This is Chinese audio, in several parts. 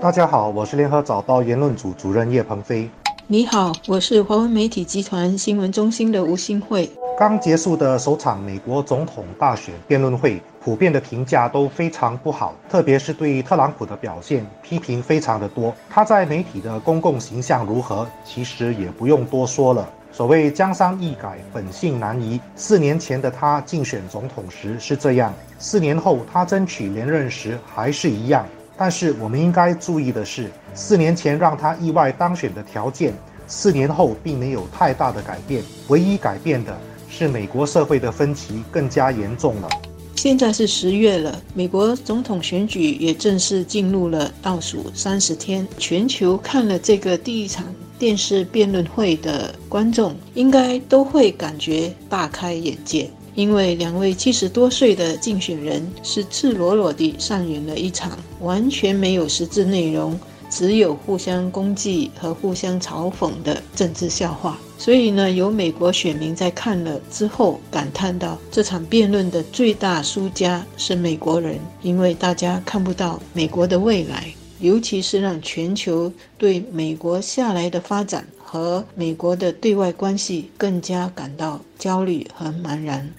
大家好，我是联合早报言论组主任叶鹏飞。你好，我是华文媒体集团新闻中心的吴新慧。刚结束的首场美国总统大选辩论会，普遍的评价都非常不好，特别是对特朗普的表现，批评非常的多。他在媒体的公共形象如何，其实也不用多说了。所谓江山易改，本性难移。四年前的他竞选总统时是这样，四年后他争取连任时还是一样。但是我们应该注意的是，四年前让他意外当选的条件，四年后并没有太大的改变。唯一改变的是美国社会的分歧更加严重了。现在是十月了，美国总统选举也正式进入了倒数三十天。全球看了这个第一场电视辩论会的观众，应该都会感觉大开眼界。因为两位七十多岁的竞选人是赤裸裸地上演了一场完全没有实质内容、只有互相攻击和互相嘲讽的政治笑话。所以呢，有美国选民在看了之后感叹到，这场辩论的最大输家是美国人，因为大家看不到美国的未来，尤其是让全球对美国下来的发展和美国的对外关系更加感到焦虑和茫然。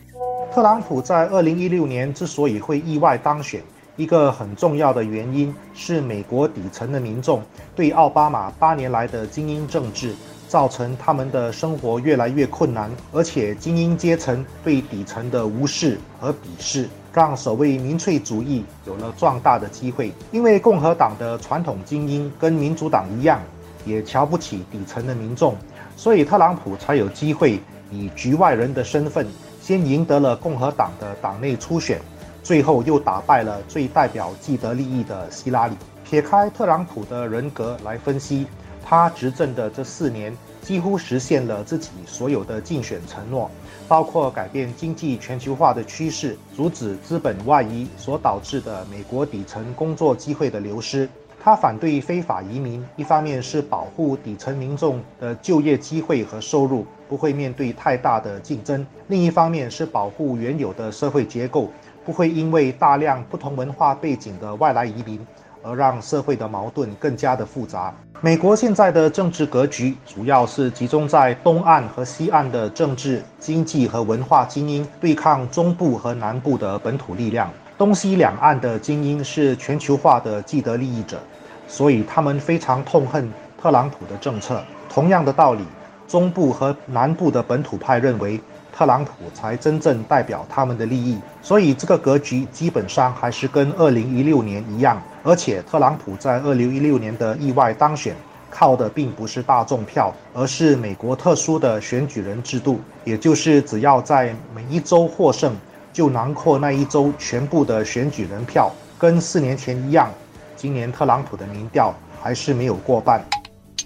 特朗普在二零一六年之所以会意外当选，一个很重要的原因是美国底层的民众对奥巴马八年来的精英政治造成他们的生活越来越困难，而且精英阶层对底层的无视和鄙视，让所谓民粹主义有了壮大的机会。因为共和党的传统精英跟民主党一样，也瞧不起底层的民众，所以特朗普才有机会以局外人的身份。先赢得了共和党的党内初选，最后又打败了最代表既得利益的希拉里。撇开特朗普的人格来分析，他执政的这四年几乎实现了自己所有的竞选承诺，包括改变经济全球化的趋势，阻止资本外移所导致的美国底层工作机会的流失。他反对非法移民，一方面是保护底层民众的就业机会和收入不会面对太大的竞争；另一方面是保护原有的社会结构不会因为大量不同文化背景的外来移民而让社会的矛盾更加的复杂。美国现在的政治格局主要是集中在东岸和西岸的政治、经济和文化精英对抗中部和南部的本土力量。东西两岸的精英是全球化的既得利益者，所以他们非常痛恨特朗普的政策。同样的道理，中部和南部的本土派认为特朗普才真正代表他们的利益。所以这个格局基本上还是跟2016年一样。而且特朗普在2016年的意外当选，靠的并不是大众票，而是美国特殊的选举人制度，也就是只要在每一州获胜。就囊括那一周全部的选举人票，跟四年前一样。今年特朗普的民调还是没有过半。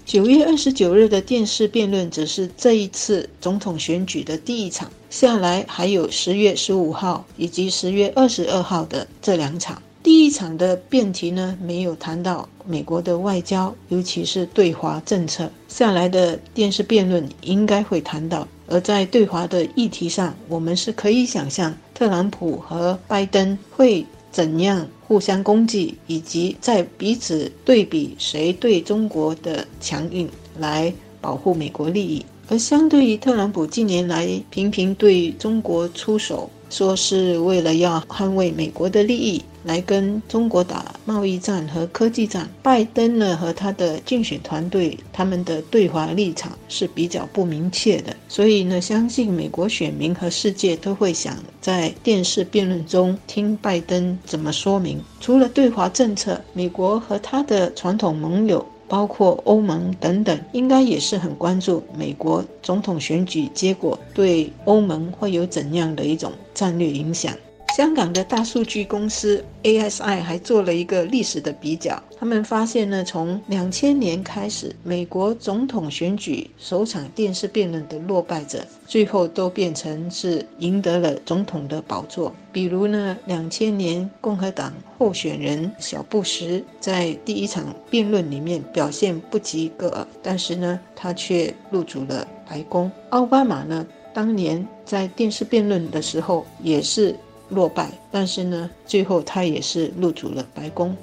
九月二十九日的电视辩论只是这一次总统选举的第一场，下来还有十月十五号以及十月二十二号的这两场。第一场的辩题呢，没有谈到美国的外交，尤其是对华政策。下来的电视辩论应该会谈到。而在对华的议题上，我们是可以想象特朗普和拜登会怎样互相攻击，以及在彼此对比谁对中国的强硬来保护美国利益。而相对于特朗普近年来频频对中国出手，说是为了要捍卫美国的利益。来跟中国打贸易战和科技战，拜登呢和他的竞选团队，他们的对华立场是比较不明确的，所以呢，相信美国选民和世界都会想在电视辩论中听拜登怎么说明。除了对华政策，美国和他的传统盟友，包括欧盟等等，应该也是很关注美国总统选举结果对欧盟会有怎样的一种战略影响。香港的大数据公司 ASI 还做了一个历史的比较，他们发现呢，从两千年开始，美国总统选举首场电视辩论的落败者，最后都变成是赢得了总统的宝座。比如呢，两千年共和党候选人小布什在第一场辩论里面表现不及格，但是呢，他却入主了白宫。奥巴马呢，当年在电视辩论的时候也是。落败，但是呢，最后他也是入主了白宫。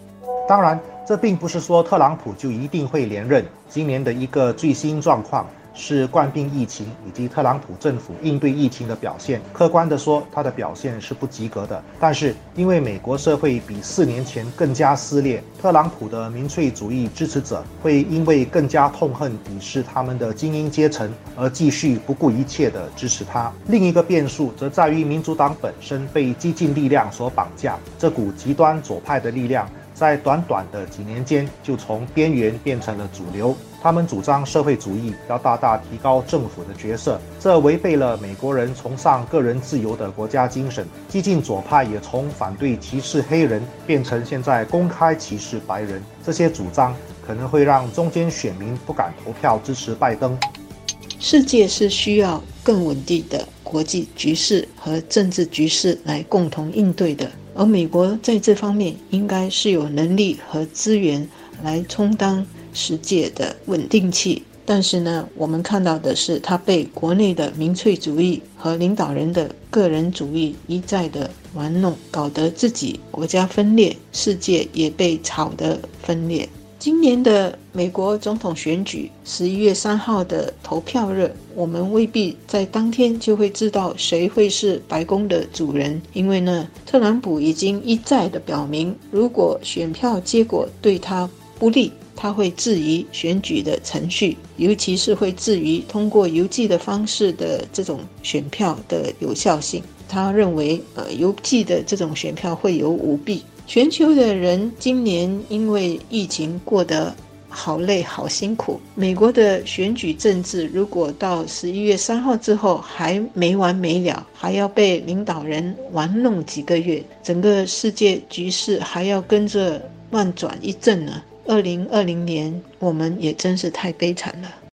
当然，这并不是说特朗普就一定会连任。今年的一个最新状况。是冠病疫情以及特朗普政府应对疫情的表现。客观地说，他的表现是不及格的。但是，因为美国社会比四年前更加撕裂，特朗普的民粹主义支持者会因为更加痛恨、鄙视他们的精英阶层，而继续不顾一切地支持他。另一个变数则在于民主党本身被激进力量所绑架，这股极端左派的力量。在短短的几年间，就从边缘变成了主流。他们主张社会主义要大大提高政府的角色，这违背了美国人崇尚个人自由的国家精神。激进左派也从反对歧视黑人变成现在公开歧视白人。这些主张可能会让中间选民不敢投票支持拜登。世界是需要更稳定的国际局势和政治局势来共同应对的。而美国在这方面应该是有能力和资源来充当世界的稳定器，但是呢，我们看到的是，它被国内的民粹主义和领导人的个人主义一再的玩弄，搞得自己国家分裂，世界也被吵得分裂。今年的美国总统选举，十一月三号的投票日，我们未必在当天就会知道谁会是白宫的主人，因为呢，特朗普已经一再的表明，如果选票结果对他不利，他会质疑选举的程序，尤其是会质疑通过邮寄的方式的这种选票的有效性。他认为，呃，邮寄的这种选票会有舞弊。全球的人今年因为疫情过得好累、好辛苦。美国的选举政治如果到十一月三号之后还没完没了，还要被领导人玩弄几个月，整个世界局势还要跟着乱转一阵呢。二零二零年，我们也真是太悲惨了。